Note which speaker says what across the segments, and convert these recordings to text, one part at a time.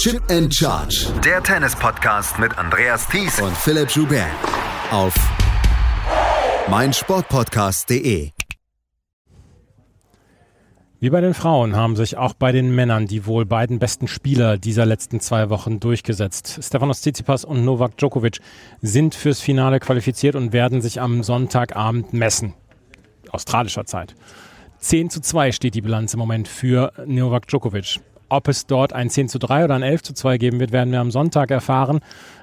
Speaker 1: Chip and Charge.
Speaker 2: Der Tennis-Podcast mit Andreas Thies
Speaker 1: und Philipp Joubert. Auf meinsportpodcast.de.
Speaker 3: Wie bei den Frauen haben sich auch bei den Männern die wohl beiden besten Spieler dieser letzten zwei Wochen durchgesetzt. Stefanos Tsitsipas und Novak Djokovic sind fürs Finale qualifiziert und werden sich am Sonntagabend messen. Australischer Zeit. 10 zu 2 steht die Bilanz im Moment für Novak Djokovic. Ob es dort ein 10 zu 3 oder ein 11 zu 2 geben wird, werden wir am Sonntag erfahren.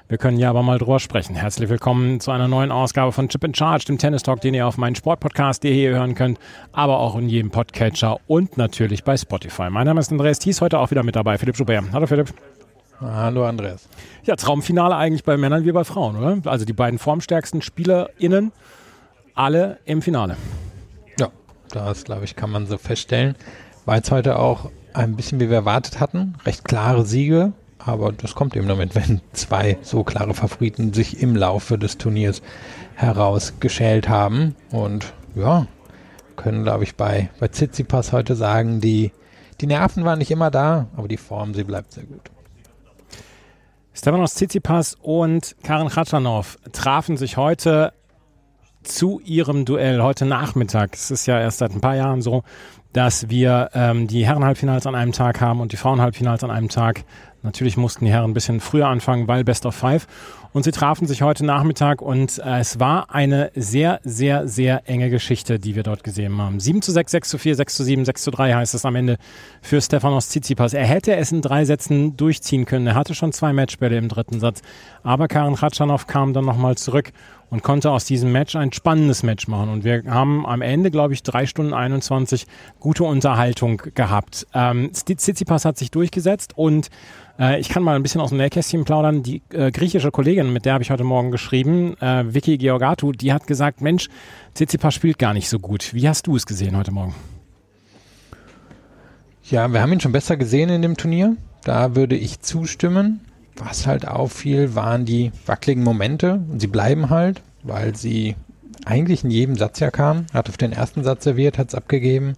Speaker 3: Wir können ja aber mal drüber sprechen. Herzlich willkommen zu einer neuen Ausgabe von Chip in Charge, dem Tennis Talk, den ihr auf meinen Sportpodcast.de hören könnt, aber auch in jedem Podcatcher und natürlich bei Spotify. Mein Name ist Andreas Thies, heute auch wieder mit dabei. Philipp Schubert. Hallo Philipp.
Speaker 4: Hallo Andreas.
Speaker 3: Ja, Traumfinale eigentlich bei Männern wie bei Frauen, oder? Also die beiden formstärksten SpielerInnen, alle im Finale.
Speaker 4: Das, glaube ich, kann man so feststellen. War jetzt heute auch ein bisschen, wie wir erwartet hatten. Recht klare Siege. Aber das kommt eben damit, wenn zwei so klare Favoriten sich im Laufe des Turniers herausgeschält haben. Und ja, können, glaube ich, bei, bei Tsitsipas heute sagen, die, die Nerven waren nicht immer da, aber die Form, sie bleibt sehr gut.
Speaker 3: Stefanos Tsitsipas und Karen Khachanov trafen sich heute zu ihrem Duell heute Nachmittag. Es ist ja erst seit ein paar Jahren so, dass wir ähm, die Herrenhalbfinals an einem Tag haben und die Frauenhalbfinals an einem Tag. Natürlich mussten die Herren ein bisschen früher anfangen, weil Best of Five. Und sie trafen sich heute Nachmittag und äh, es war eine sehr, sehr, sehr enge Geschichte, die wir dort gesehen haben. 7 zu 6, 6 zu 4, 6 zu 7, 6 zu 3 heißt es am Ende für Stefanos Tsitsipas. Er hätte es in drei Sätzen durchziehen können. Er hatte schon zwei Matchbälle im dritten Satz. Aber Karen Khatschanov kam dann nochmal zurück und konnte aus diesem Match ein spannendes Match machen. Und wir haben am Ende, glaube ich, drei Stunden 21 gute Unterhaltung gehabt. Ähm, hat sich durchgesetzt und äh, ich kann mal ein bisschen aus dem Nähkästchen plaudern. Die äh, griechische Kollegin, mit der habe ich heute Morgen geschrieben, äh, Vicky Georgatou, die hat gesagt, Mensch, Tsitsipas spielt gar nicht so gut. Wie hast du es gesehen heute Morgen?
Speaker 4: Ja, wir haben ihn schon besser gesehen in dem Turnier. Da würde ich zustimmen. Was halt auffiel, waren die wackeligen Momente. Und sie bleiben halt, weil sie eigentlich in jedem Satz ja kam. Hat auf den ersten Satz serviert, hat es abgegeben.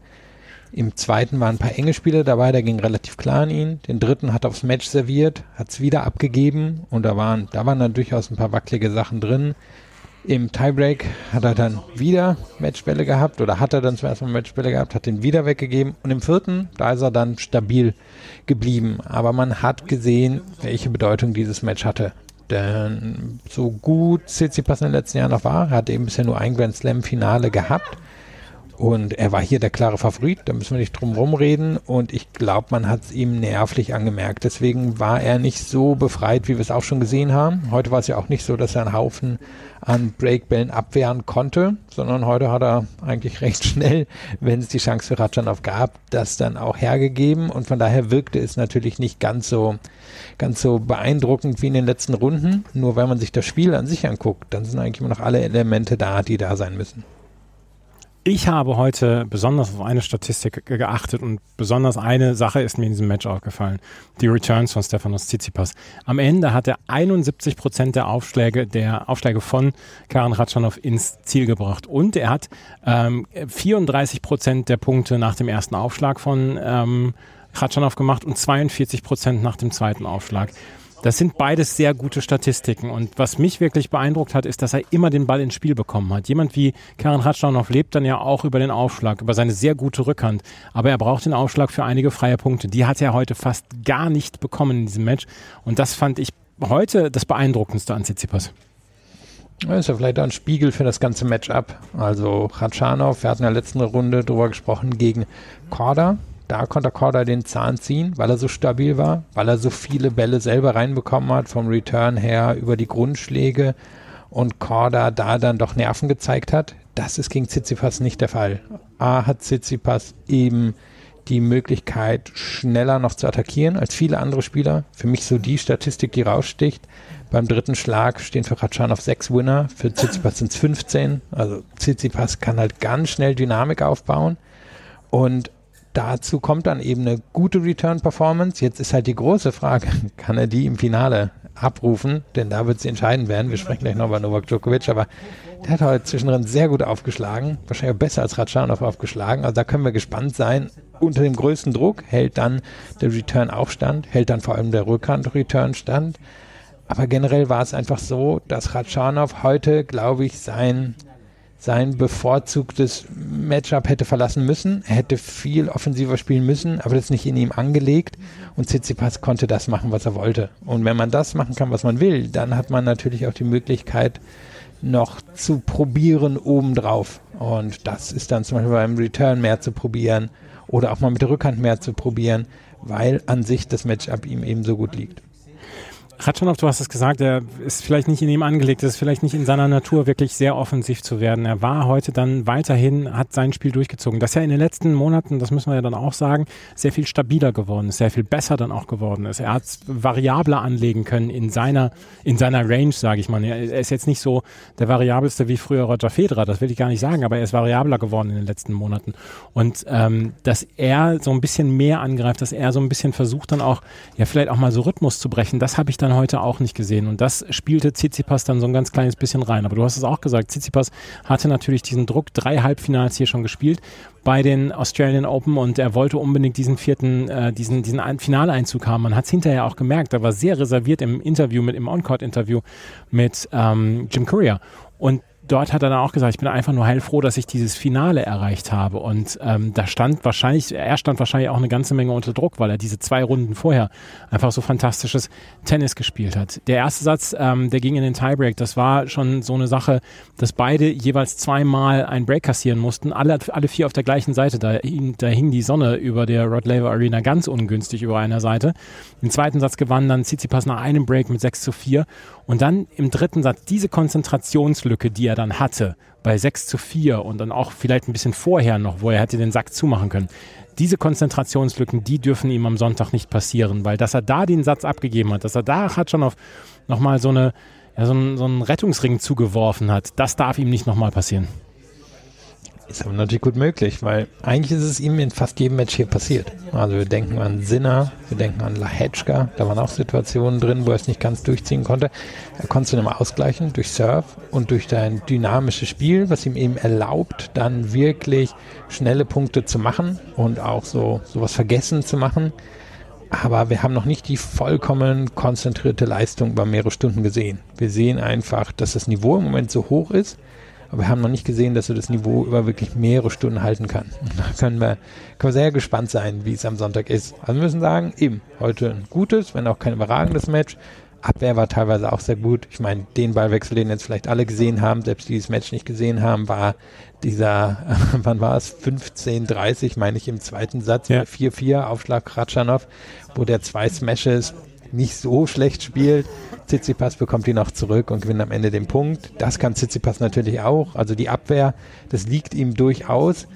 Speaker 4: Im zweiten waren ein paar enge Spiele dabei, der ging relativ klar an ihn. Den dritten hat er aufs Match serviert, hat es wieder abgegeben und da waren, da waren dann durchaus ein paar wackelige Sachen drin. Im Tiebreak hat er dann wieder Matchbälle gehabt oder hat er dann zum ersten Mal Matchbälle gehabt, hat den wieder weggegeben und im vierten, da ist er dann stabil geblieben. Aber man hat gesehen, welche Bedeutung dieses Match hatte. Denn so gut Tsitsipas in den letzten Jahren noch war, hat eben bisher nur ein Grand Slam Finale gehabt und er war hier der klare Favorit, da müssen wir nicht drum herum reden. Und ich glaube, man hat es ihm nervlich angemerkt. Deswegen war er nicht so befreit, wie wir es auch schon gesehen haben. Heute war es ja auch nicht so, dass er einen Haufen an Breakbällen abwehren konnte, sondern heute hat er eigentlich recht schnell, wenn es die Chance für Ratschanov gab, das dann auch hergegeben. Und von daher wirkte es natürlich nicht ganz so, ganz so beeindruckend wie in den letzten Runden. Nur wenn man sich das Spiel an sich anguckt, dann sind eigentlich immer noch alle Elemente da, die da sein müssen.
Speaker 3: Ich habe heute besonders auf eine Statistik geachtet und besonders eine Sache ist mir in diesem Match aufgefallen. Die Returns von Stefanos Tsitsipas. Am Ende hat er 71 Prozent der Aufschläge, der Aufschläge von Karen Ratschanow ins Ziel gebracht. Und er hat ähm, 34 Prozent der Punkte nach dem ersten Aufschlag von ähm, Ratschanow gemacht und 42 Prozent nach dem zweiten Aufschlag. Das sind beides sehr gute Statistiken. Und was mich wirklich beeindruckt hat, ist, dass er immer den Ball ins Spiel bekommen hat. Jemand wie Karen Ratschanow lebt dann ja auch über den Aufschlag, über seine sehr gute Rückhand. Aber er braucht den Aufschlag für einige freie Punkte. Die hat er heute fast gar nicht bekommen in diesem Match. Und das fand ich heute das Beeindruckendste an Tsitsipas.
Speaker 4: Das ist ja vielleicht auch ein Spiegel für das ganze Matchup. Also Ratschanow, wir hatten in der letzten Runde drüber gesprochen, gegen Korda. Da konnte Korda den Zahn ziehen, weil er so stabil war, weil er so viele Bälle selber reinbekommen hat, vom Return her über die Grundschläge und Korda da dann doch Nerven gezeigt hat. Das ist gegen Tsitsipas nicht der Fall. A hat Tsitsipas eben die Möglichkeit, schneller noch zu attackieren als viele andere Spieler. Für mich so die Statistik, die raussticht. Beim dritten Schlag stehen für Ratschan sechs Winner, für Tsitsipas sind es 15. Also Tsitsipas kann halt ganz schnell Dynamik aufbauen. Und dazu kommt dann eben eine gute Return-Performance. Jetzt ist halt die große Frage, kann er die im Finale abrufen? Denn da wird sie entscheidend werden. Wir sprechen gleich noch über Novak Djokovic, aber der hat heute zwischendrin sehr gut aufgeschlagen. Wahrscheinlich auch besser als Ratschanow aufgeschlagen. Also da können wir gespannt sein, unter dem größten Druck, hält dann der Return auch stand, hält dann vor allem der Rückhand-Return stand. Aber generell war es einfach so, dass Ratschanow heute, glaube ich, sein sein bevorzugtes Matchup hätte verlassen müssen. Er hätte viel offensiver spielen müssen, aber das ist nicht in ihm angelegt. Und Tsitsipas konnte das machen, was er wollte. Und wenn man das machen kann, was man will, dann hat man natürlich auch die Möglichkeit, noch zu probieren obendrauf. Und das ist dann zum Beispiel beim Return mehr zu probieren oder auch mal mit der Rückhand mehr zu probieren, weil an sich das Matchup ihm eben so gut liegt.
Speaker 3: Ratschanow, du hast es gesagt, er ist vielleicht nicht in ihm angelegt, es ist vielleicht nicht in seiner Natur wirklich sehr offensiv zu werden. Er war heute dann weiterhin, hat sein Spiel durchgezogen. Das ja in den letzten Monaten, das müssen wir ja dann auch sagen, sehr viel stabiler geworden ist, sehr viel besser dann auch geworden ist. Er hat variabler anlegen können in seiner, in seiner Range, sage ich mal. Er ist jetzt nicht so der variabelste wie früher Roger Federer, das will ich gar nicht sagen, aber er ist variabler geworden in den letzten Monaten. Und ähm, dass er so ein bisschen mehr angreift, dass er so ein bisschen versucht dann auch, ja vielleicht auch mal so Rhythmus zu brechen, das habe ich dann heute auch nicht gesehen. Und das spielte Tsitsipas dann so ein ganz kleines bisschen rein. Aber du hast es auch gesagt, Tsitsipas hatte natürlich diesen Druck, drei Halbfinals hier schon gespielt bei den Australian Open und er wollte unbedingt diesen vierten, äh, diesen, diesen Finaleinzug haben. Man hat es hinterher auch gemerkt, er war sehr reserviert im Interview mit, im On-Court-Interview mit ähm, Jim Courier. Und dort hat er dann auch gesagt, ich bin einfach nur heilfroh, dass ich dieses Finale erreicht habe. Und ähm, da stand wahrscheinlich, er stand wahrscheinlich auch eine ganze Menge unter Druck, weil er diese zwei Runden vorher einfach so fantastisches Tennis gespielt hat. Der erste Satz, ähm, der ging in den Tiebreak. Das war schon so eine Sache, dass beide jeweils zweimal einen Break kassieren mussten. Alle, alle vier auf der gleichen Seite. Da, hing, da hing die Sonne über der Rod Laver Arena ganz ungünstig über einer Seite. Im zweiten Satz gewann dann Tsitsipas nach einem Break mit 6 zu 4. Und dann im dritten Satz diese Konzentrationslücke, die er dann hatte, bei 6 zu 4 und dann auch vielleicht ein bisschen vorher noch, wo er hätte den Sack zumachen können. Diese Konzentrationslücken, die dürfen ihm am Sonntag nicht passieren, weil dass er da den Satz abgegeben hat, dass er da hat schon auf nochmal so eine, ja, so einen, so einen Rettungsring zugeworfen hat, das darf ihm nicht nochmal passieren.
Speaker 4: Ist aber natürlich gut möglich, weil eigentlich ist es ihm in fast jedem Match hier passiert. Also wir denken an Sinner, wir denken an Lahetschka, da waren auch Situationen drin, wo er es nicht ganz durchziehen konnte. Er konnte es immer ausgleichen durch Surf und durch sein dynamisches Spiel, was ihm eben erlaubt, dann wirklich schnelle Punkte zu machen und auch so sowas vergessen zu machen. Aber wir haben noch nicht die vollkommen konzentrierte Leistung über mehrere Stunden gesehen. Wir sehen einfach, dass das Niveau im Moment so hoch ist, aber wir haben noch nicht gesehen, dass er das Niveau über wirklich mehrere Stunden halten kann. Und da können wir, können wir sehr gespannt sein, wie es am Sonntag ist. Also wir müssen sagen, eben, heute ein gutes, wenn auch kein überragendes Match. Abwehr war teilweise auch sehr gut. Ich meine, den Ballwechsel, den jetzt vielleicht alle gesehen haben, selbst die dieses Match nicht gesehen haben, war dieser, wann war es? 15:30, meine ich, im zweiten Satz, ja. 4-4, Aufschlag Ratschanow, wo der zwei Smashes nicht so schlecht spielt. Tsitsipas bekommt ihn auch zurück und gewinnt am Ende den Punkt. Das kann Tsitsipas natürlich auch. Also die Abwehr, das liegt ihm durchaus.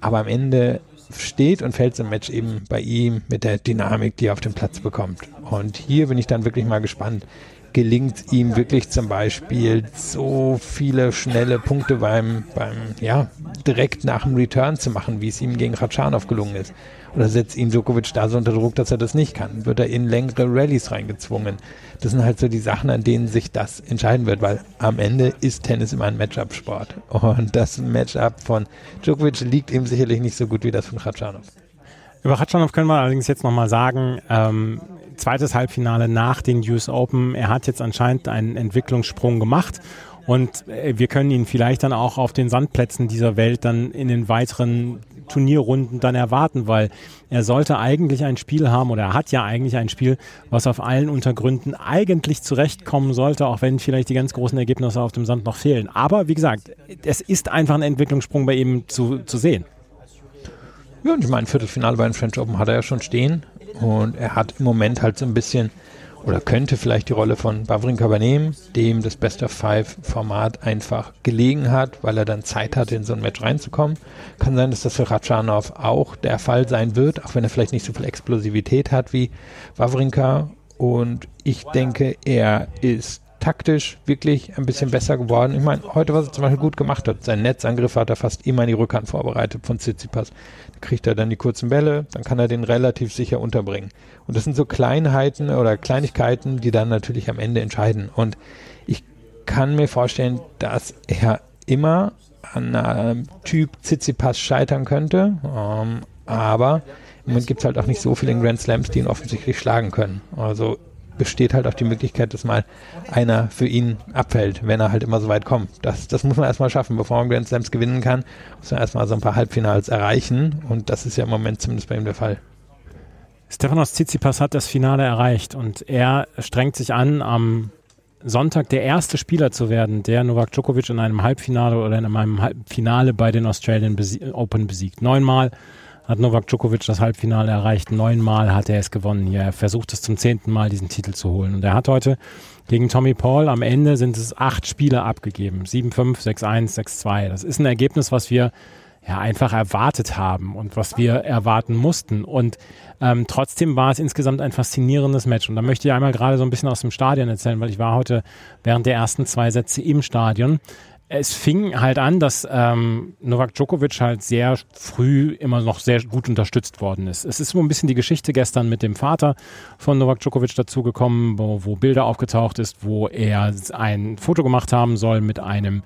Speaker 4: Aber am Ende steht und fällt im Match eben bei ihm mit der Dynamik, die er auf dem Platz bekommt. Und hier bin ich dann wirklich mal gespannt. Gelingt ihm wirklich zum Beispiel so viele schnelle Punkte beim, beim, ja, direkt nach dem Return zu machen, wie es ihm gegen Ratschanow gelungen ist? Oder setzt ihn Djokovic da so unter Druck, dass er das nicht kann? Wird er in längere Rallyes reingezwungen? Das sind halt so die Sachen, an denen sich das entscheiden wird, weil am Ende ist Tennis immer ein Matchup-Sport. Und das Matchup von Djokovic liegt ihm sicherlich nicht so gut wie das von Khachanov.
Speaker 3: Über Khachanov können wir allerdings jetzt nochmal sagen, ähm, zweites Halbfinale nach den US Open. Er hat jetzt anscheinend einen Entwicklungssprung gemacht und äh, wir können ihn vielleicht dann auch auf den Sandplätzen dieser Welt dann in den weiteren Turnierrunden dann erwarten, weil er sollte eigentlich ein Spiel haben oder er hat ja eigentlich ein Spiel, was auf allen Untergründen eigentlich zurechtkommen sollte, auch wenn vielleicht die ganz großen Ergebnisse auf dem Sand noch fehlen. Aber wie gesagt, es ist einfach ein Entwicklungssprung bei ihm zu, zu sehen.
Speaker 4: Ja, und ich meine, Viertelfinale bei den French Open hat er ja schon stehen und er hat im Moment halt so ein bisschen oder könnte vielleicht die Rolle von Wawrinka übernehmen, dem das Best of Five Format einfach gelegen hat, weil er dann Zeit hatte, in so ein Match reinzukommen. Kann sein, dass das für Ratschanow auch der Fall sein wird, auch wenn er vielleicht nicht so viel Explosivität hat wie Wawrinka. Und ich denke, er ist taktisch wirklich ein bisschen besser geworden. Ich meine, heute, was er zum Beispiel gut gemacht hat, sein Netzangriff hat er fast immer in die Rückhand vorbereitet von Tsitsipas. Da kriegt er dann die kurzen Bälle, dann kann er den relativ sicher unterbringen. Und das sind so Kleinheiten oder Kleinigkeiten, die dann natürlich am Ende entscheiden. Und ich kann mir vorstellen, dass er immer an einem Typ Tsitsipas scheitern könnte. Ähm, Aber im Moment gibt es halt auch nicht so viele Grand Slams, die ihn offensichtlich schlagen können. Also besteht halt auch die Möglichkeit, dass mal einer für ihn abfällt, wenn er halt immer so weit kommt. Das, das muss man erstmal schaffen. Bevor man Grand Slams gewinnen kann, muss man erstmal so ein paar Halbfinals erreichen. Und das ist ja im Moment zumindest bei ihm der Fall.
Speaker 3: Stefanos Tsitsipas hat das Finale erreicht und er strengt sich an, am Sonntag der erste Spieler zu werden, der Novak Djokovic in einem Halbfinale oder in einem Halbfinale bei den Australian Open besiegt. Neunmal hat Novak Djokovic das Halbfinale erreicht. Neunmal hat er es gewonnen hier. Er versucht es zum zehnten Mal, diesen Titel zu holen. Und er hat heute gegen Tommy Paul am Ende sind es acht Spiele abgegeben. 7-5, 6-1, 6-2. Das ist ein Ergebnis, was wir ja einfach erwartet haben und was wir erwarten mussten. Und ähm, trotzdem war es insgesamt ein faszinierendes Match. Und da möchte ich einmal gerade so ein bisschen aus dem Stadion erzählen, weil ich war heute während der ersten zwei Sätze im Stadion es fing halt an, dass ähm, Novak Djokovic halt sehr früh immer noch sehr gut unterstützt worden ist. Es ist so ein bisschen die Geschichte gestern mit dem Vater von Novak Djokovic dazugekommen, wo, wo Bilder aufgetaucht ist, wo er ein Foto gemacht haben soll mit einem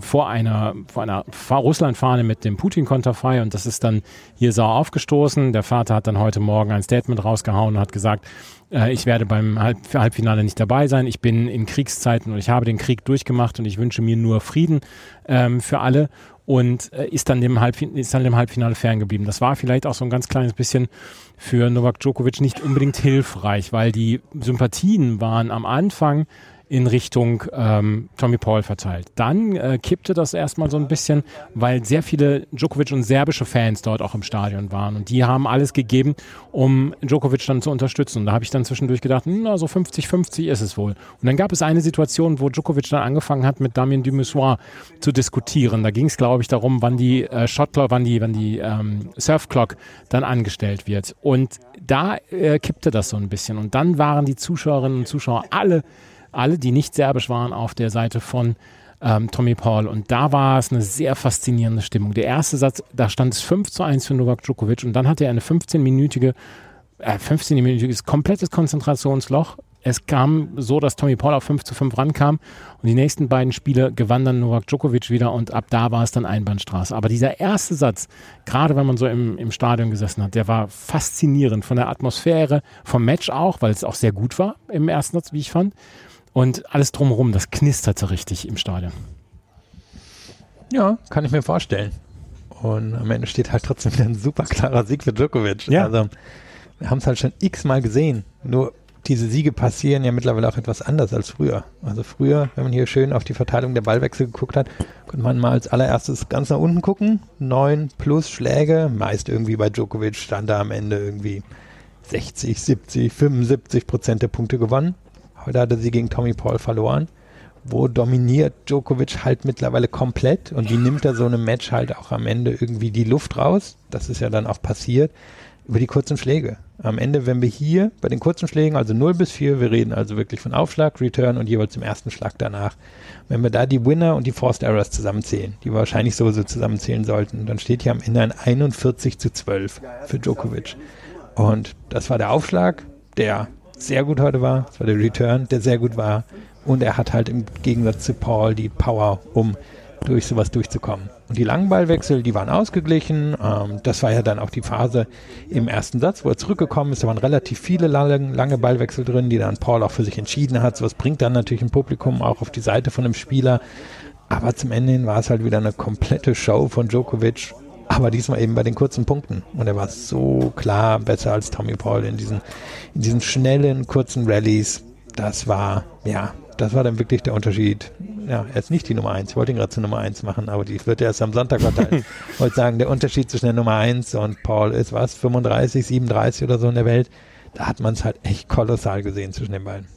Speaker 3: vor einer vor einer Russland-Fahne mit dem Putin-Konterfei und das ist dann hier sauer aufgestoßen. Der Vater hat dann heute Morgen ein Statement rausgehauen und hat gesagt, äh, ich werde beim Halb Halbfinale nicht dabei sein. Ich bin in Kriegszeiten und ich habe den Krieg durchgemacht und ich wünsche mir nur Frieden ähm, für alle und äh, ist, dann dem ist dann dem Halbfinale ferngeblieben. Das war vielleicht auch so ein ganz kleines bisschen für Novak Djokovic nicht unbedingt hilfreich, weil die Sympathien waren am Anfang in Richtung ähm, Tommy Paul verteilt. Dann äh, kippte das erstmal so ein bisschen, weil sehr viele Djokovic und serbische Fans dort auch im Stadion waren und die haben alles gegeben, um Djokovic dann zu unterstützen. Und da habe ich dann zwischendurch gedacht, na, so 50-50 ist es wohl. Und dann gab es eine Situation, wo Djokovic dann angefangen hat, mit Damien Dumissoir zu diskutieren. Da ging es, glaube ich, darum, wann die äh, Shotclock, wann die, wann die ähm, Surfclock dann angestellt wird. Und da äh, kippte das so ein bisschen. Und dann waren die Zuschauerinnen und Zuschauer alle alle, die nicht serbisch waren, auf der Seite von ähm, Tommy Paul. Und da war es eine sehr faszinierende Stimmung. Der erste Satz, da stand es 5 zu 1 für Novak Djokovic und dann hatte er eine 15-minütige, äh, 15-minütiges komplettes Konzentrationsloch. Es kam so, dass Tommy Paul auf 5 zu 5 rankam und die nächsten beiden Spiele gewann dann Novak Djokovic wieder und ab da war es dann Einbahnstraße. Aber dieser erste Satz, gerade wenn man so im, im Stadion gesessen hat, der war faszinierend von der Atmosphäre, vom Match auch, weil es auch sehr gut war im ersten Satz, wie ich fand. Und alles drumherum, das knisterte richtig im Stadion.
Speaker 4: Ja, kann ich mir vorstellen. Und am Ende steht halt trotzdem wieder ein super klarer Sieg für Djokovic.
Speaker 3: Ja.
Speaker 4: Also, wir haben es halt schon x-mal gesehen. Nur diese Siege passieren ja mittlerweile auch etwas anders als früher. Also früher, wenn man hier schön auf die Verteilung der Ballwechsel geguckt hat, konnte man mal als allererstes ganz nach unten gucken. Neun plus Schläge, meist irgendwie bei Djokovic stand da am Ende irgendwie 60, 70, 75 Prozent der Punkte gewonnen. Heute hatte sie gegen Tommy Paul verloren. Wo dominiert Djokovic halt mittlerweile komplett und wie nimmt er so einem Match halt auch am Ende irgendwie die Luft raus? Das ist ja dann auch passiert über die kurzen Schläge. Am Ende, wenn wir hier bei den kurzen Schlägen, also 0 bis 4, wir reden also wirklich von Aufschlag, Return und jeweils dem ersten Schlag danach. Wenn wir da die Winner und die Forced Errors zusammenzählen, die wir wahrscheinlich sowieso zusammenzählen sollten, dann steht hier am Ende ein 41 zu 12 für Djokovic. Und das war der Aufschlag, der sehr gut heute war. Das war der Return, der sehr gut war. Und er hat halt im Gegensatz zu Paul die Power, um durch sowas durchzukommen. Und die langen Ballwechsel, die waren ausgeglichen. Ähm, das war ja dann auch die Phase im ersten Satz, wo er zurückgekommen ist. Da waren relativ viele lange, lange Ballwechsel drin, die dann Paul auch für sich entschieden hat. Sowas bringt dann natürlich ein Publikum auch auf die Seite von einem Spieler. Aber zum Ende hin war es halt wieder eine komplette Show von Djokovic aber diesmal eben bei den kurzen Punkten. Und er war so klar besser als Tommy Paul in diesen, in diesen schnellen, kurzen Rallyes. Das war, ja, das war dann wirklich der Unterschied. Ja, er ist nicht die Nummer eins. Ich wollte ihn gerade zur Nummer eins machen, aber die wird erst am Sonntag verteilt. ich wollte sagen, der Unterschied zwischen der Nummer eins und Paul ist was, 35, 37 oder so in der Welt. Da hat man es halt echt kolossal gesehen zwischen den beiden.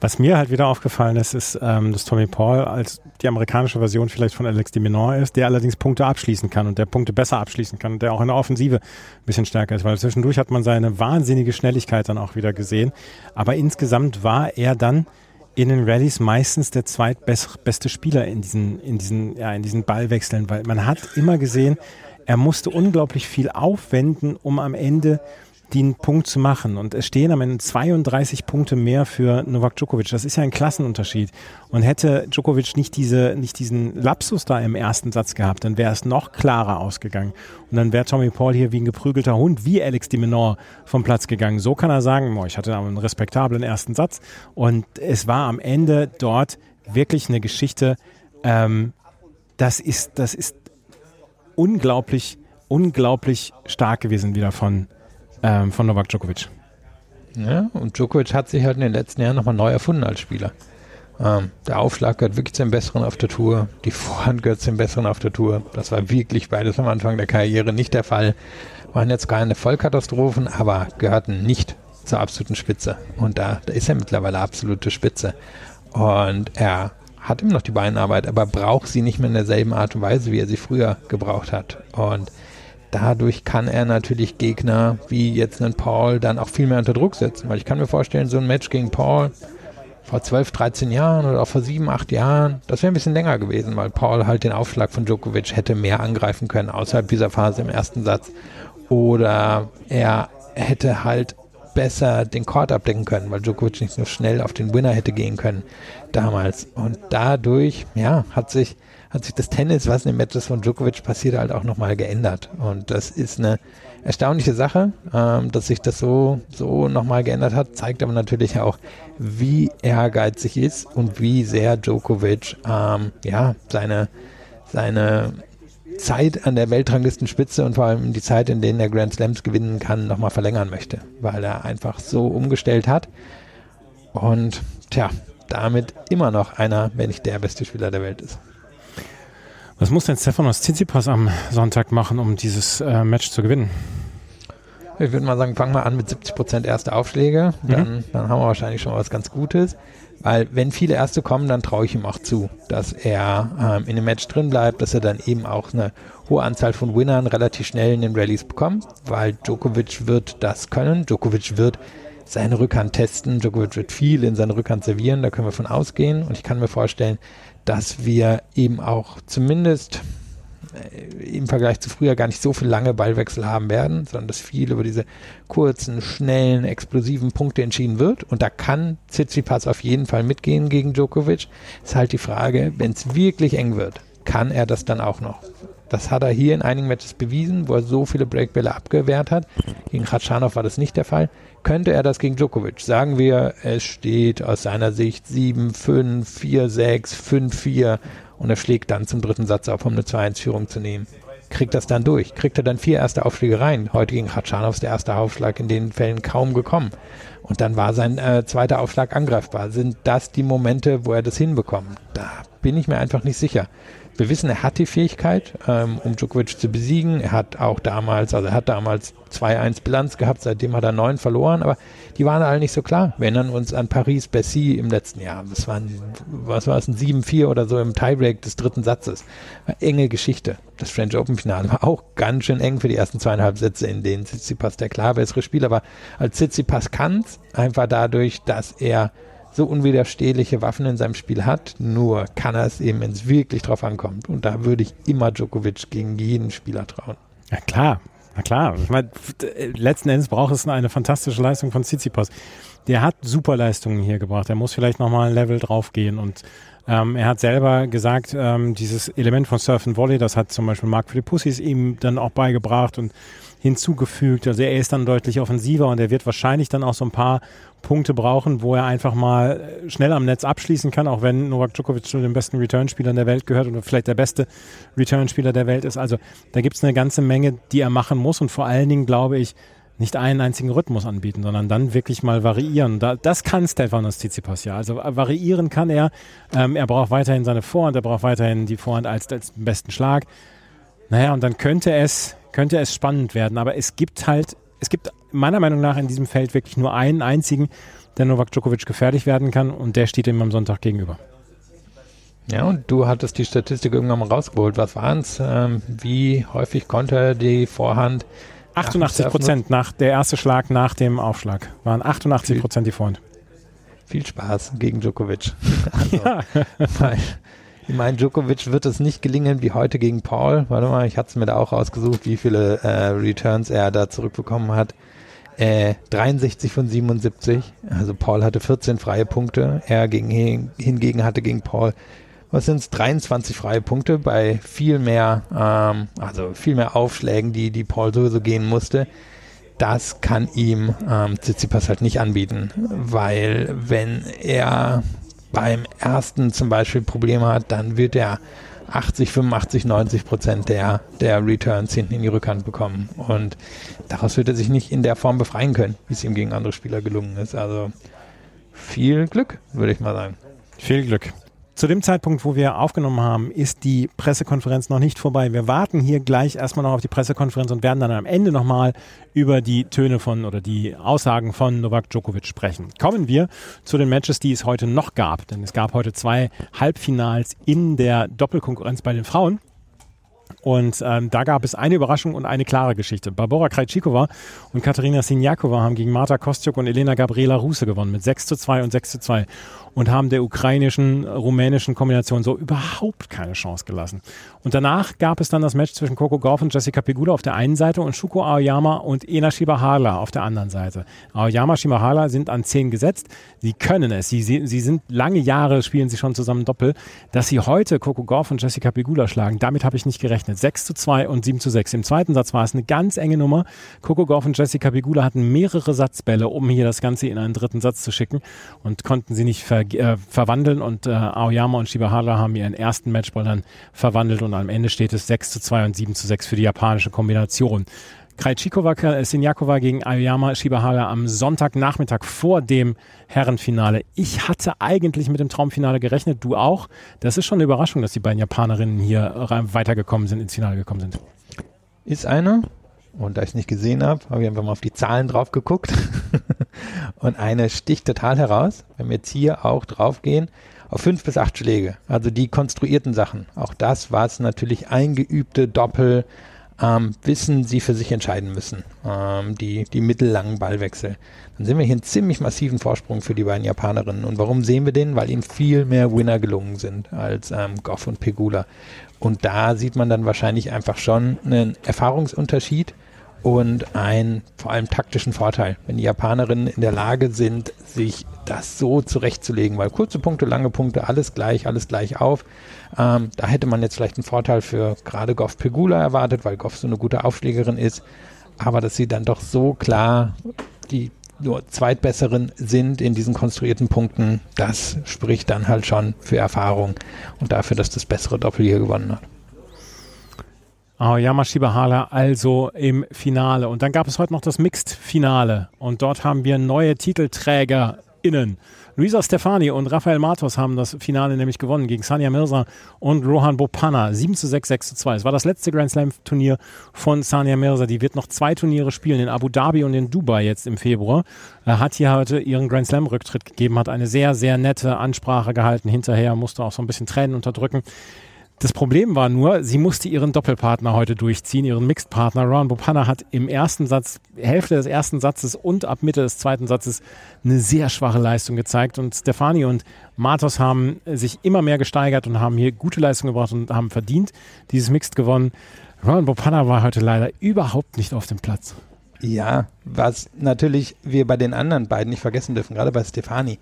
Speaker 3: Was mir halt wieder aufgefallen ist, ist, ähm, dass Tommy Paul als die amerikanische Version vielleicht von Alex de Menor ist, der allerdings Punkte abschließen kann und der Punkte besser abschließen kann und der auch in der Offensive ein bisschen stärker ist, weil zwischendurch hat man seine wahnsinnige Schnelligkeit dann auch wieder gesehen. Aber insgesamt war er dann in den Rallyes meistens der zweitbeste Spieler in diesen, in diesen, ja, in diesen Ballwechseln, weil man hat immer gesehen, er musste unglaublich viel aufwenden, um am Ende den Punkt zu machen. Und es stehen am Ende 32 Punkte mehr für Novak Djokovic. Das ist ja ein Klassenunterschied. Und hätte Djokovic nicht, diese, nicht diesen Lapsus da im ersten Satz gehabt, dann wäre es noch klarer ausgegangen. Und dann wäre Tommy Paul hier wie ein geprügelter Hund, wie Alex de Menor vom Platz gegangen. So kann er sagen, boah, ich hatte einen respektablen ersten Satz. Und es war am Ende dort wirklich eine Geschichte, ähm, das ist, das ist unglaublich, unglaublich stark gewesen wieder von, ähm, von Novak Djokovic.
Speaker 4: Ja, und Djokovic hat sich halt in den letzten Jahren nochmal neu erfunden als Spieler. Ähm, der Aufschlag gehört wirklich zum Besseren auf der Tour. Die Vorhand gehört zum Besseren auf der Tour. Das war wirklich beides am Anfang der Karriere nicht der Fall. Waren jetzt keine Vollkatastrophen, aber gehörten nicht zur absoluten Spitze. Und da, da ist er mittlerweile absolute Spitze. Und er hat immer noch die Beinarbeit, aber braucht sie nicht mehr in derselben Art und Weise, wie er sie früher gebraucht hat. Und dadurch kann er natürlich Gegner wie jetzt einen Paul dann auch viel mehr unter Druck setzen. Weil ich kann mir vorstellen, so ein Match gegen Paul vor 12, 13 Jahren oder auch vor 7, 8 Jahren, das wäre ein bisschen länger gewesen, weil Paul halt den Aufschlag von Djokovic hätte mehr angreifen können außerhalb dieser Phase im ersten Satz. Oder er hätte halt besser den Court abdecken können, weil Djokovic nicht so schnell auf den Winner hätte gehen können damals. Und dadurch, ja, hat sich hat sich das Tennis, was in den Matches von Djokovic passiert, halt auch nochmal geändert. Und das ist eine erstaunliche Sache, ähm, dass sich das so, so nochmal geändert hat, zeigt aber natürlich auch, wie ehrgeizig ist und wie sehr Djokovic ähm, ja, seine, seine Zeit an der Weltranglistenspitze und vor allem die Zeit, in denen er Grand Slams gewinnen kann, nochmal verlängern möchte, weil er einfach so umgestellt hat. Und tja, damit immer noch einer, wenn nicht der beste Spieler der Welt ist.
Speaker 3: Was muss denn Stefanos Tsitsipas am Sonntag machen, um dieses äh, Match zu gewinnen?
Speaker 4: Ich würde mal sagen, fangen wir an mit 70% erste Aufschläge. Dann, mhm. dann haben wir wahrscheinlich schon was ganz Gutes. Weil wenn viele Erste kommen, dann traue ich ihm auch zu, dass er ähm, in dem Match drin bleibt, dass er dann eben auch eine hohe Anzahl von Winnern relativ schnell in den Rallyes bekommt, weil Djokovic wird das können. Djokovic wird seine Rückhand testen. Djokovic wird viel in seine Rückhand servieren, da können wir von ausgehen. Und ich kann mir vorstellen, dass wir eben auch zumindest äh, im Vergleich zu früher gar nicht so viel lange Ballwechsel haben werden, sondern dass viel über diese kurzen, schnellen, explosiven Punkte entschieden wird. Und da kann Tsitsipas auf jeden Fall mitgehen gegen Djokovic. Ist halt die Frage, wenn es wirklich eng wird, kann er das dann auch noch? Das hat er hier in einigen Matches bewiesen, wo er so viele Breakbälle abgewehrt hat. Gegen Khatschanov war das nicht der Fall. Könnte er das gegen Djokovic? Sagen wir, es steht aus seiner Sicht 7, 5, 4, 6, 5, 4 und er schlägt dann zum dritten Satz auf, um eine 2-1-Führung zu nehmen. Kriegt das dann durch? Kriegt er dann vier erste Aufschläge rein? Heute gegen Khatschanov ist der erste Aufschlag in den Fällen kaum gekommen. Und dann war sein äh, zweiter Aufschlag angreifbar. Sind das die Momente, wo er das hinbekommt? Da bin ich mir einfach nicht sicher. Wir wissen, er hat die Fähigkeit, ähm, um Djokovic zu besiegen. Er hat auch damals, also er hat damals 2-1 Bilanz gehabt, seitdem hat er neun verloren, aber die waren alle nicht so klar. Wir erinnern uns an Paris-Bercy im letzten Jahr. Das war ein, was war es, ein 7-4 oder so im Tiebreak des dritten Satzes. War enge Geschichte. Das French Open-Finale war auch ganz schön eng für die ersten zweieinhalb Sätze, in denen Tsitsipas der klar bessere Spieler war. Als Tsitsipas kann einfach dadurch, dass er so unwiderstehliche Waffen in seinem Spiel hat, nur kann er es eben, wenn es wirklich drauf ankommt. Und da würde ich immer Djokovic gegen jeden Spieler trauen.
Speaker 3: Ja klar, na klar. Ich meine, letzten Endes braucht es eine fantastische Leistung von Tsitsipas. Der hat super Leistungen hier gebracht. Er muss vielleicht nochmal ein Level draufgehen und ähm, er hat selber gesagt, ähm, dieses Element von Surf and Volley, das hat zum Beispiel Mark Philippussis ihm dann auch beigebracht und hinzugefügt. Also er ist dann deutlich offensiver und er wird wahrscheinlich dann auch so ein paar Punkte brauchen, wo er einfach mal schnell am Netz abschließen kann, auch wenn Novak Djokovic zu den besten Returnspielern der Welt gehört oder vielleicht der beste Returnspieler der Welt ist. Also da gibt es eine ganze Menge, die er machen muss und vor allen Dingen glaube ich, nicht einen einzigen Rhythmus anbieten, sondern dann wirklich mal variieren. Da, das kann Stefanos Tsitsipas ja. Also variieren kann er. Ähm, er braucht weiterhin seine Vorhand, er braucht weiterhin die Vorhand als, als besten Schlag. Naja, und dann könnte es, könnte es spannend werden. Aber es gibt halt es gibt meiner Meinung nach in diesem Feld wirklich nur einen einzigen, der Novak Djokovic gefährlich werden kann und der steht ihm am Sonntag gegenüber.
Speaker 4: Ja, und du hattest die Statistik irgendwann mal rausgeholt. Was waren es? Ähm, wie häufig konnte die Vorhand
Speaker 3: 88 Prozent nach der erste Schlag nach dem Aufschlag waren 88 Prozent die Vorhand.
Speaker 4: Viel Spaß gegen Djokovic. also, ja. weil, ich meine, Djokovic wird es nicht gelingen wie heute gegen Paul. Warte mal, ich hatte es mir da auch rausgesucht, wie viele äh, Returns er da zurückbekommen hat. Äh, 63 von 77. Also Paul hatte 14 freie Punkte. Er gegen, hingegen hatte gegen Paul, was sind es, 23 freie Punkte bei viel mehr, ähm, also viel mehr Aufschlägen, die, die Paul sowieso gehen musste. Das kann ihm ähm, Tsitsipas halt nicht anbieten, weil wenn er beim ersten zum Beispiel Probleme hat, dann wird er 80, 85, 90 Prozent der, der Returns hinten in die Rückhand bekommen. Und daraus wird er sich nicht in der Form befreien können, wie es ihm gegen andere Spieler gelungen ist. Also viel Glück, würde ich mal sagen.
Speaker 3: Viel Glück. Zu dem Zeitpunkt, wo wir aufgenommen haben, ist die Pressekonferenz noch nicht vorbei. Wir warten hier gleich erstmal noch auf die Pressekonferenz und werden dann am Ende nochmal über die Töne von oder die Aussagen von Novak Djokovic sprechen. Kommen wir zu den Matches, die es heute noch gab. Denn es gab heute zwei Halbfinals in der Doppelkonkurrenz bei den Frauen. Und ähm, da gab es eine Überraschung und eine klare Geschichte. Barbora Krejcikova und Katerina Sinjakova haben gegen Marta Kostjuk und Elena Gabriela Ruse gewonnen mit 6 zu 2 und 6 zu 2 und haben der ukrainischen, rumänischen Kombination so überhaupt keine Chance gelassen. Und danach gab es dann das Match zwischen Coco Gauff und Jessica Pegula auf der einen Seite und Shuko Aoyama und Ena Shibahara auf der anderen Seite. Aoyama, Shibahara sind an 10 gesetzt. Sie können es. Sie, sie, sie sind lange Jahre, spielen sie schon zusammen Doppel. Dass sie heute Coco Gauff und Jessica Pegula schlagen, damit habe ich nicht gerechnet. 6 zu 2 und 7 zu 6. Im zweiten Satz war es eine ganz enge Nummer. Coco Gauff und Jessica Pegula hatten mehrere Satzbälle, um hier das Ganze in einen dritten Satz zu schicken und konnten sie nicht ver äh, verwandeln und äh, Aoyama und Shibahara haben ihren ersten Matchball dann verwandelt und am Ende steht es 6 zu 2 und 7 zu 6 für die japanische Kombination. Krajcikova, äh, Sinjakova gegen Aoyama Shibahara am Sonntagnachmittag vor dem Herrenfinale. Ich hatte eigentlich mit dem Traumfinale gerechnet, du auch. Das ist schon eine Überraschung, dass die beiden Japanerinnen hier weitergekommen sind, ins Finale gekommen sind.
Speaker 4: Ist eine. Und da ich es nicht gesehen habe, habe ich einfach mal auf die Zahlen drauf geguckt. und eine sticht total heraus. Wenn wir jetzt hier auch draufgehen, auf fünf bis acht Schläge. Also die konstruierten Sachen. Auch das, was natürlich eingeübte Doppel ähm, wissen, sie für sich entscheiden müssen. Ähm, die, die mittellangen Ballwechsel. Dann sind wir hier einen ziemlich massiven Vorsprung für die beiden Japanerinnen. Und warum sehen wir den? Weil ihnen viel mehr Winner gelungen sind als ähm, Goff und Pegula. Und da sieht man dann wahrscheinlich einfach schon einen Erfahrungsunterschied und einen vor allem taktischen Vorteil, wenn die Japanerinnen in der Lage sind, sich das so zurechtzulegen, weil kurze Punkte, lange Punkte, alles gleich, alles gleich auf. Ähm, da hätte man jetzt vielleicht einen Vorteil für gerade Goff Pegula erwartet, weil Goff so eine gute Aufschlägerin ist, aber dass sie dann doch so klar die nur zweitbesseren sind in diesen konstruierten Punkten, das spricht dann halt schon für Erfahrung und dafür, dass das bessere Doppel hier gewonnen hat.
Speaker 3: Aoyama Shibahara also im Finale. Und dann gab es heute noch das Mixed-Finale. Und dort haben wir neue TitelträgerInnen. Luisa Stefani und Rafael Matos haben das Finale nämlich gewonnen gegen Sania Mirza und Rohan Bopana. 7 zu 6, 6 zu 2. Es war das letzte Grand Slam Turnier von Sania Mirza. Die wird noch zwei Turniere spielen, in Abu Dhabi und in Dubai jetzt im Februar. Hat hier heute ihren Grand Slam Rücktritt gegeben, hat eine sehr, sehr nette Ansprache gehalten. Hinterher musste auch so ein bisschen Tränen unterdrücken. Das Problem war nur, sie musste ihren Doppelpartner heute durchziehen, ihren Mixed-Partner. Ron Bopana hat im ersten Satz, Hälfte des ersten Satzes und ab Mitte des zweiten Satzes eine sehr schwache Leistung gezeigt. Und Stefani und Matos haben sich immer mehr gesteigert und haben hier gute Leistung gebracht und haben verdient dieses Mixed gewonnen. Ron Bopana war heute leider überhaupt nicht auf dem Platz.
Speaker 4: Ja, was natürlich wir bei den anderen beiden nicht vergessen dürfen, gerade bei Stefani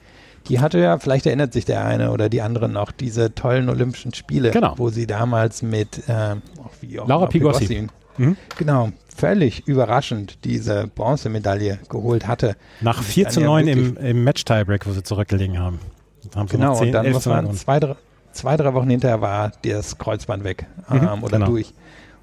Speaker 4: die hatte ja, vielleicht erinnert sich der eine oder die andere noch, diese tollen Olympischen Spiele,
Speaker 3: genau.
Speaker 4: wo sie damals mit äh, wie
Speaker 3: auch Laura Pigossi. Pigossi
Speaker 4: mhm. Genau, völlig überraschend diese Bronzemedaille geholt hatte.
Speaker 3: Nach 4 zu 9 ja im, im Match-Tiebreak, wo sie zurückgelegen haben.
Speaker 4: haben genau, 10, und dann muss man zwei drei, zwei, drei Wochen hinterher war das Kreuzband weg mhm, ähm, oder genau. durch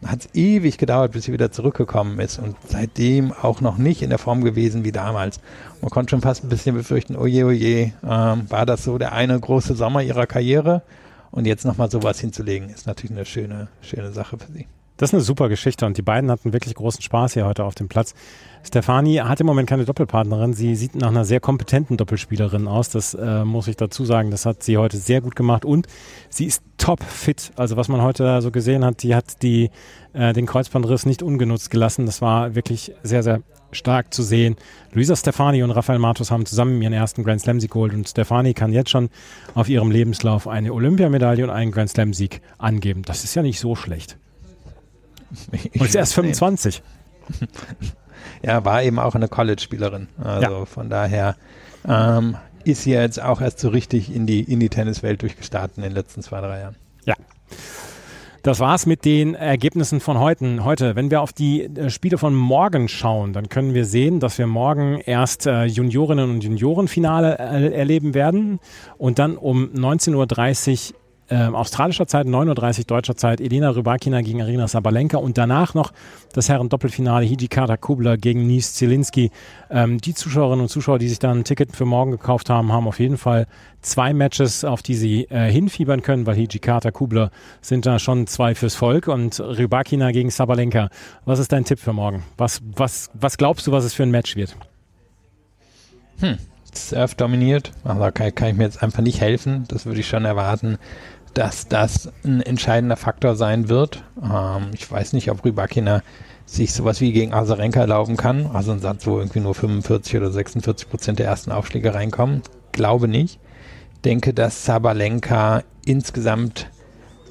Speaker 4: hat es ewig gedauert, bis sie wieder zurückgekommen ist und seitdem auch noch nicht in der Form gewesen wie damals. Man konnte schon fast ein bisschen befürchten, oje, oje, ähm, war das so der eine große Sommer ihrer Karriere und jetzt nochmal sowas hinzulegen, ist natürlich eine schöne, schöne Sache für sie.
Speaker 3: Das ist eine super Geschichte und die beiden hatten wirklich großen Spaß hier heute auf dem Platz. Stefani hat im Moment keine Doppelpartnerin. Sie sieht nach einer sehr kompetenten Doppelspielerin aus. Das äh, muss ich dazu sagen. Das hat sie heute sehr gut gemacht und sie ist top fit. Also was man heute so gesehen hat, die hat die, äh, den Kreuzbandriss nicht ungenutzt gelassen. Das war wirklich sehr, sehr stark zu sehen. Luisa Stefani und Rafael Matos haben zusammen ihren ersten Grand Slam Sieg geholt und Stefani kann jetzt schon auf ihrem Lebenslauf eine Olympiamedaille und einen Grand Slam Sieg angeben. Das ist ja nicht so schlecht. Und ist erst 25.
Speaker 4: ja, war eben auch eine College-Spielerin. Also ja. von daher ähm, ist sie jetzt auch erst so richtig in die, in die Tenniswelt durchgestartet in den letzten zwei, drei Jahren.
Speaker 3: Ja. Das war's mit den Ergebnissen von heute. heute. Wenn wir auf die äh, Spiele von morgen schauen, dann können wir sehen, dass wir morgen erst äh, Juniorinnen und Juniorenfinale äh, erleben werden und dann um 19.30 Uhr äh, australischer Zeit, 9.30 Uhr deutscher Zeit, Elena Rybakina gegen Arina Sabalenka und danach noch das Herren-Doppelfinale Hijikata Kubler gegen Nies Zielinski. Ähm, die Zuschauerinnen und Zuschauer, die sich dann ein Ticket für morgen gekauft haben, haben auf jeden Fall zwei Matches, auf die sie äh, hinfiebern können, weil Hijikata Kubler sind da schon zwei fürs Volk und Rybakina gegen Sabalenka. Was ist dein Tipp für morgen? Was, was, was glaubst du, was es für ein Match wird?
Speaker 4: Hm. Surf dominiert, aber da kann, kann, ich mir jetzt einfach nicht helfen. Das würde ich schon erwarten dass das ein entscheidender Faktor sein wird. Ähm, ich weiß nicht, ob Rybakina sich sowas wie gegen Azarenka erlauben kann. Also ein Satz, wo irgendwie nur 45 oder 46 Prozent der ersten Aufschläge reinkommen. Glaube nicht. Denke, dass Sabalenka insgesamt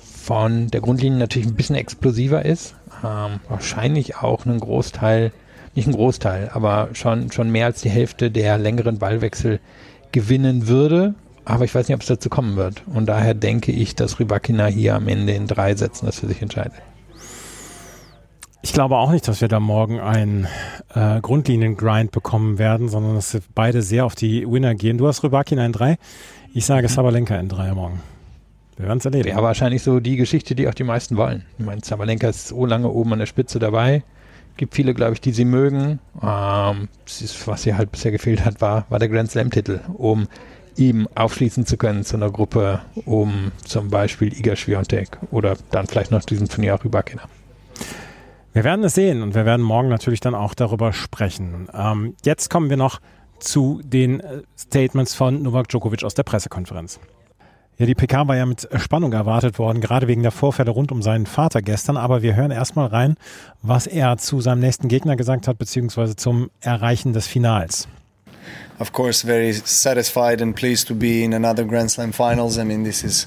Speaker 4: von der Grundlinie natürlich ein bisschen explosiver ist. Ähm, wahrscheinlich auch einen Großteil, nicht ein Großteil, aber schon, schon mehr als die Hälfte der längeren Ballwechsel gewinnen würde. Aber ich weiß nicht, ob es dazu kommen wird. Und daher denke ich, dass Rybakina hier am Ende in drei Sätzen das für sich entscheidet.
Speaker 3: Ich glaube auch nicht, dass wir da morgen einen äh, Grundlinien-Grind bekommen werden, sondern dass beide sehr auf die Winner gehen. Du hast Rybakina in drei, ich sage mhm. Sabalenka in drei morgen.
Speaker 4: Wir werden es erleben. Wäre wahrscheinlich so die Geschichte, die auch die meisten wollen. Ich meine, Sabalenka ist so lange oben an der Spitze dabei. Gibt viele, glaube ich, die sie mögen. Ähm, was ihr halt bisher gefehlt hat, war, war der Grand Slam-Titel, um ihm aufschließen zu können zu einer Gruppe um zum Beispiel Iga Swiatek oder dann vielleicht noch diesen Turnier auch über Kinder.
Speaker 3: Wir werden es sehen und wir werden morgen natürlich dann auch darüber sprechen. Ähm, jetzt kommen wir noch zu den äh, Statements von Novak Djokovic aus der Pressekonferenz. Ja, die PK war ja mit Spannung erwartet worden, gerade wegen der Vorfälle rund um seinen Vater gestern. Aber wir hören erstmal rein, was er zu seinem nächsten Gegner gesagt hat, beziehungsweise zum Erreichen des Finals.
Speaker 5: Of course, very satisfied and pleased to be in another Grand Slam finals. I mean, this is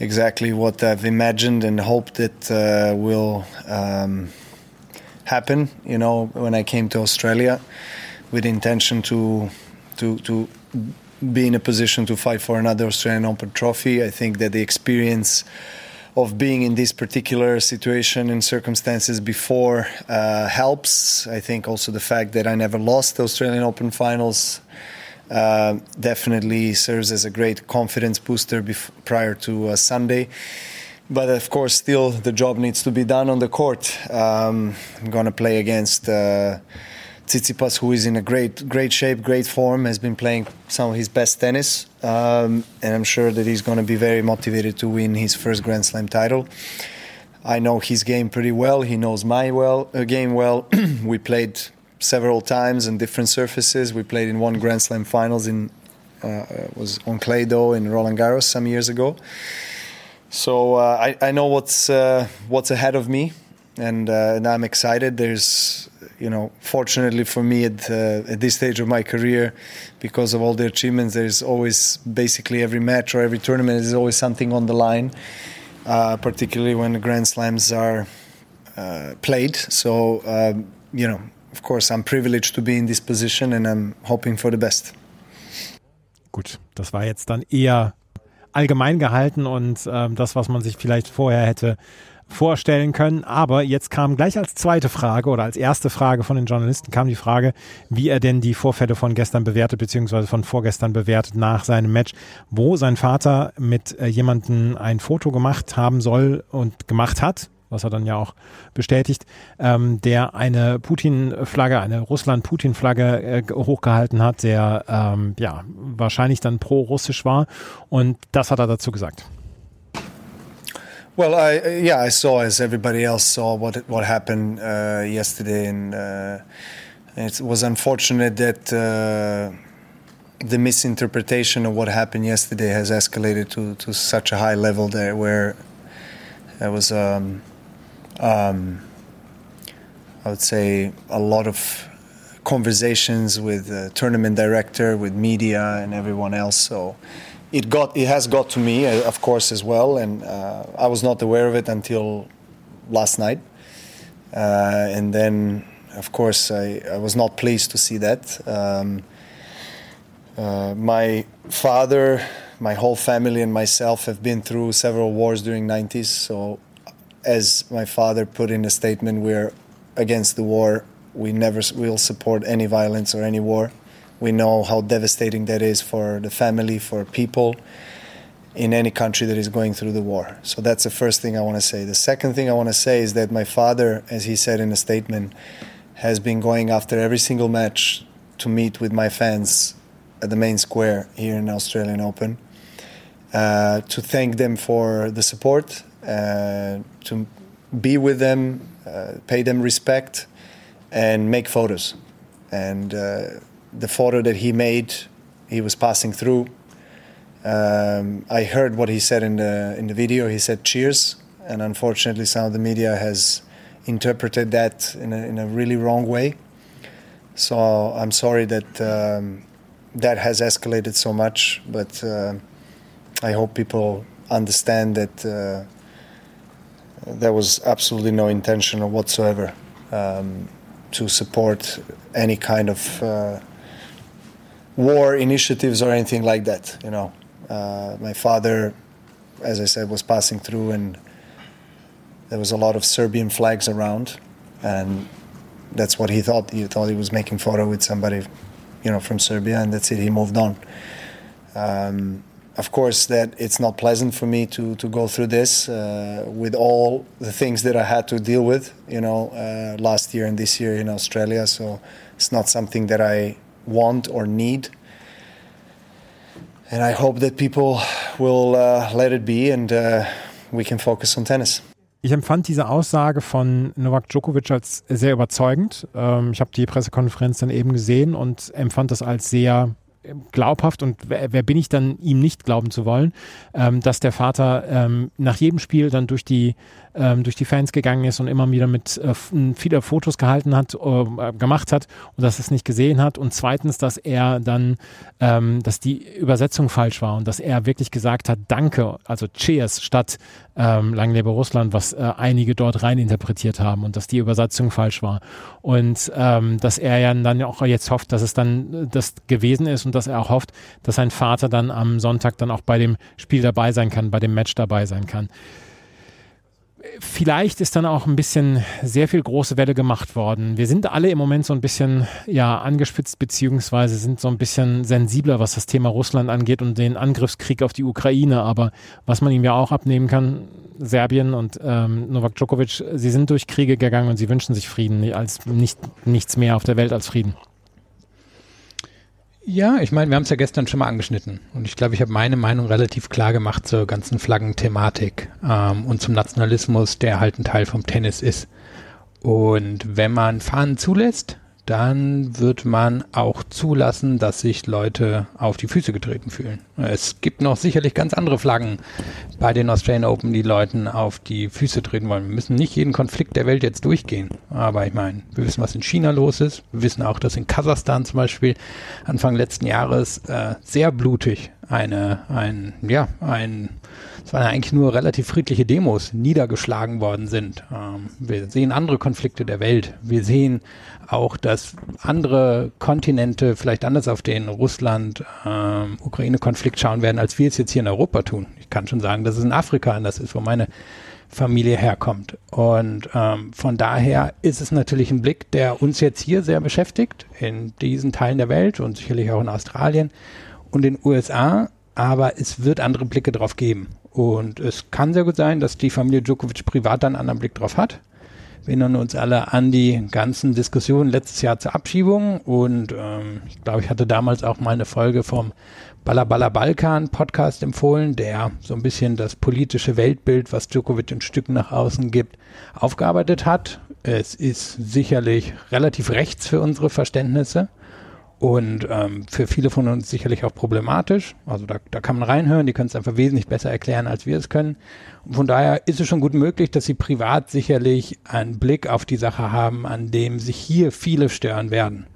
Speaker 5: exactly what I've imagined and hoped that uh, will um, happen. You know, when I came to Australia, with intention to to to be in a position to fight for another Australian Open trophy. I think that the experience of being in this particular situation and circumstances before uh, helps. I think also the fact that I never lost the Australian Open finals uh, definitely serves as a great confidence booster bef- prior to uh, Sunday. But of course, still the job needs to be done on the court. Um, I'm going to play against uh, Tsitsipas, who is in a great, great shape, great form, has been playing some of his best tennis, um, and I'm sure that he's going to be very motivated to win his first Grand Slam title. I know his game pretty well. He knows my well uh, game well. we played several times on different surfaces. We played in one Grand Slam finals in uh, uh was on clay dough in Roland Garros some years ago. So uh, I, I know what's uh, what's ahead of me, and, uh, and I'm excited. There's you know, fortunately for me at, uh, at this stage of my career, because of all the achievements, there's always basically every match or every tournament is always something on the line, uh, particularly when the Grand Slams are uh, played. So, um, you know, of course, I'm privileged to be in this position and I'm hoping for the best.
Speaker 3: Gut, das war jetzt dann eher allgemein gehalten und ähm, das, was man sich vielleicht vorher hätte vorstellen können. Aber jetzt kam gleich als zweite Frage oder als erste Frage von den Journalisten kam die Frage, wie er denn die Vorfälle von gestern bewertet, beziehungsweise von vorgestern bewertet nach seinem Match, wo sein Vater mit äh, jemandem ein Foto gemacht haben soll und gemacht hat, was er dann ja auch bestätigt, ähm, der eine Putin-Flagge, eine Russland-Putin-Flagge äh, hochgehalten hat, der ähm, ja wahrscheinlich dann pro-russisch war. Und das hat er dazu gesagt.
Speaker 5: Well, I yeah, I saw as everybody else saw what what happened uh, yesterday, and uh, it was unfortunate that uh, the misinterpretation of what happened yesterday has escalated to, to such a high level there, where there was um, um, I would say a lot of conversations with the tournament director, with media, and everyone else. So it got it has got to me, uh, of course, as well, and uh, I was not aware of it until last night, uh, and then of course, I, I was not pleased to see that. Um, uh, my father, my whole family, and myself have been through several wars during 90s. So, as my father put in a statement, we're against the war. We never will support any violence or any war. We know how devastating that is for the family, for people in any country that is going through the war. So that's the first thing I want to say. The second thing I want to say is that my father, as he said in a statement, has been going after every single match to meet with my fans at the main square here in Australian Open uh, to thank them for the support, uh, to be with them, uh, pay them respect, and make photos. And uh, the photo that he made, he was passing through um, I heard what he said in the in the video. He said "cheers," and unfortunately, some of the media has interpreted that in a, in a really wrong way. So I'm sorry that um, that has escalated so much, but uh, I hope people understand that uh, there was absolutely no intention whatsoever um, to support any kind of uh, war initiatives or anything like that. You know. Uh, my father, as I said, was passing through, and there was a lot of Serbian flags around, and that's what he thought. He thought he was making photo with somebody, you know, from Serbia, and that's it. He moved on. Um, of course, that it's not pleasant for me to to go through this uh, with all the things that I had to deal with, you know, uh, last year and this year in Australia. So it's not something that I want or need and I hope that people will uh, let it be and uh, we can focus on tennis.
Speaker 3: Ich empfand diese Aussage von Novak Djokovic als sehr überzeugend. Ähm, ich habe die Pressekonferenz dann eben gesehen und empfand das als sehr glaubhaft und wer, wer, bin ich dann, ihm nicht glauben zu wollen, ähm, dass der Vater ähm, nach jedem Spiel dann durch die, ähm, durch die Fans gegangen ist und immer wieder mit äh, viele Fotos gehalten hat, äh, gemacht hat und dass es nicht gesehen hat. Und zweitens, dass er dann, ähm, dass die Übersetzung falsch war und dass er wirklich gesagt hat, danke, also Cheers statt ähm, Lang lebe Russland, was äh, einige dort rein interpretiert haben und dass die Übersetzung falsch war. Und ähm, dass er ja dann auch jetzt hofft, dass es dann äh, das gewesen ist und dass er auch hofft, dass sein Vater dann am Sonntag dann auch bei dem Spiel dabei sein kann, bei dem Match dabei sein kann vielleicht ist dann auch ein bisschen sehr viel große Welle gemacht worden. Wir sind alle im Moment so ein bisschen ja angespitzt beziehungsweise sind so ein bisschen sensibler, was das Thema Russland angeht und den Angriffskrieg auf die Ukraine. Aber was man ihm ja auch abnehmen kann, Serbien und ähm, Novak Djokovic, sie sind durch Kriege gegangen und sie wünschen sich Frieden, als nicht nichts mehr auf der Welt als Frieden.
Speaker 4: Ja, ich meine, wir haben es ja gestern schon mal angeschnitten und ich glaube, ich habe meine Meinung relativ klar gemacht zur ganzen Flaggenthematik ähm, und zum Nationalismus, der halt ein Teil vom Tennis ist. Und wenn man Fahnen zulässt, dann wird man auch zulassen, dass sich Leute auf die Füße getreten fühlen. Es gibt noch sicherlich ganz andere Flaggen bei den Australian Open, die Leuten auf die Füße treten wollen. Wir müssen nicht jeden Konflikt der Welt jetzt durchgehen. Aber ich meine, wir wissen, was in China los ist. Wir wissen auch, dass in Kasachstan zum Beispiel Anfang letzten Jahres äh, sehr blutig eine, ein, ja, ein, es waren eigentlich nur relativ friedliche Demos niedergeschlagen worden sind. Ähm, wir sehen andere Konflikte der Welt. Wir sehen auch, dass andere Kontinente vielleicht anders auf den Russland-Ukraine-Konflikt ähm, schauen werden, als wir es jetzt hier in Europa tun. Ich kann schon sagen, dass es in Afrika anders ist, wo meine Familie herkommt. Und ähm, von daher ist es natürlich ein Blick, der uns jetzt hier sehr beschäftigt, in diesen Teilen der Welt und sicherlich auch in Australien und den USA, aber es wird andere Blicke drauf geben. Und es kann sehr gut sein, dass die Familie Djokovic privat einen anderen Blick drauf hat. Wir erinnern uns alle an die ganzen Diskussionen letztes Jahr zur Abschiebung und ähm, ich glaube, ich hatte damals auch mal eine Folge vom Balla Balkan Podcast empfohlen, der so ein bisschen das politische Weltbild, was Djokovic ein Stück nach außen gibt, aufgearbeitet hat. Es ist sicherlich relativ rechts für unsere Verständnisse und ähm, für viele von uns sicherlich auch problematisch. Also da, da kann man reinhören, die können es einfach wesentlich besser erklären, als wir es können. Und von daher ist es schon gut möglich, dass sie privat sicherlich einen Blick auf die Sache haben, an dem sich hier viele stören werden.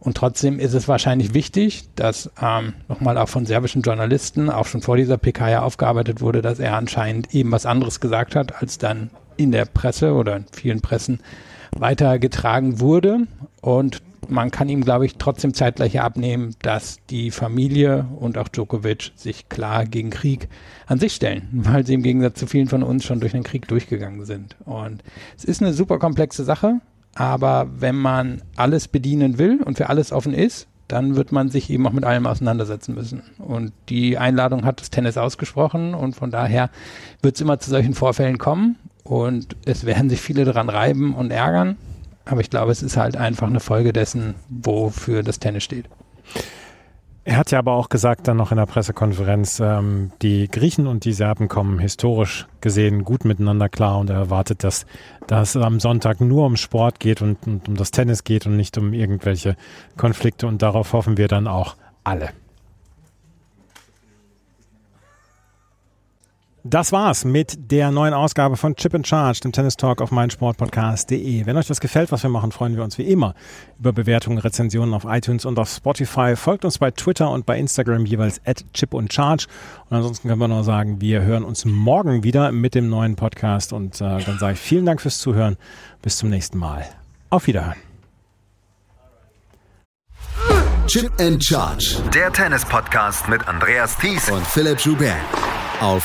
Speaker 4: Und trotzdem ist es wahrscheinlich wichtig, dass ähm, nochmal auch von serbischen Journalisten, auch schon vor dieser PK ja aufgearbeitet wurde, dass er anscheinend eben was anderes gesagt hat, als dann in der Presse oder in vielen Pressen weitergetragen wurde. Und man kann ihm, glaube ich, trotzdem zeitgleich abnehmen, dass die Familie und auch Djokovic sich klar gegen Krieg an sich stellen, weil sie im Gegensatz zu vielen von uns schon durch den Krieg durchgegangen sind. Und es ist eine super komplexe Sache, aber wenn man alles bedienen will und für alles offen ist, dann wird man sich eben auch mit allem auseinandersetzen müssen. Und die Einladung hat das Tennis ausgesprochen und von daher wird es immer zu solchen Vorfällen kommen und es werden sich viele daran reiben und ärgern. Aber ich glaube, es ist halt einfach eine Folge dessen, wofür das Tennis steht.
Speaker 3: Er hat ja aber auch gesagt dann noch in der Pressekonferenz, ähm, die Griechen und die Serben kommen historisch gesehen gut miteinander klar und er erwartet, dass das am Sonntag nur um Sport geht und, und um das Tennis geht und nicht um irgendwelche Konflikte und darauf hoffen wir dann auch alle. Das war's mit der neuen Ausgabe von Chip and Charge, dem Tennis Talk auf meinsportpodcast.de. Wenn euch das gefällt, was wir machen, freuen wir uns wie immer über Bewertungen, Rezensionen auf iTunes und auf Spotify. Folgt uns bei Twitter und bei Instagram jeweils at Chip und Charge. Und ansonsten können wir nur sagen, wir hören uns morgen wieder mit dem neuen Podcast. Und äh, dann sage ich vielen Dank fürs Zuhören. Bis zum nächsten Mal. Auf Wiederhören.
Speaker 1: Chip and Charge.
Speaker 2: Der Tennis-Podcast mit Andreas Thies
Speaker 1: und Philipp Joubert. Auf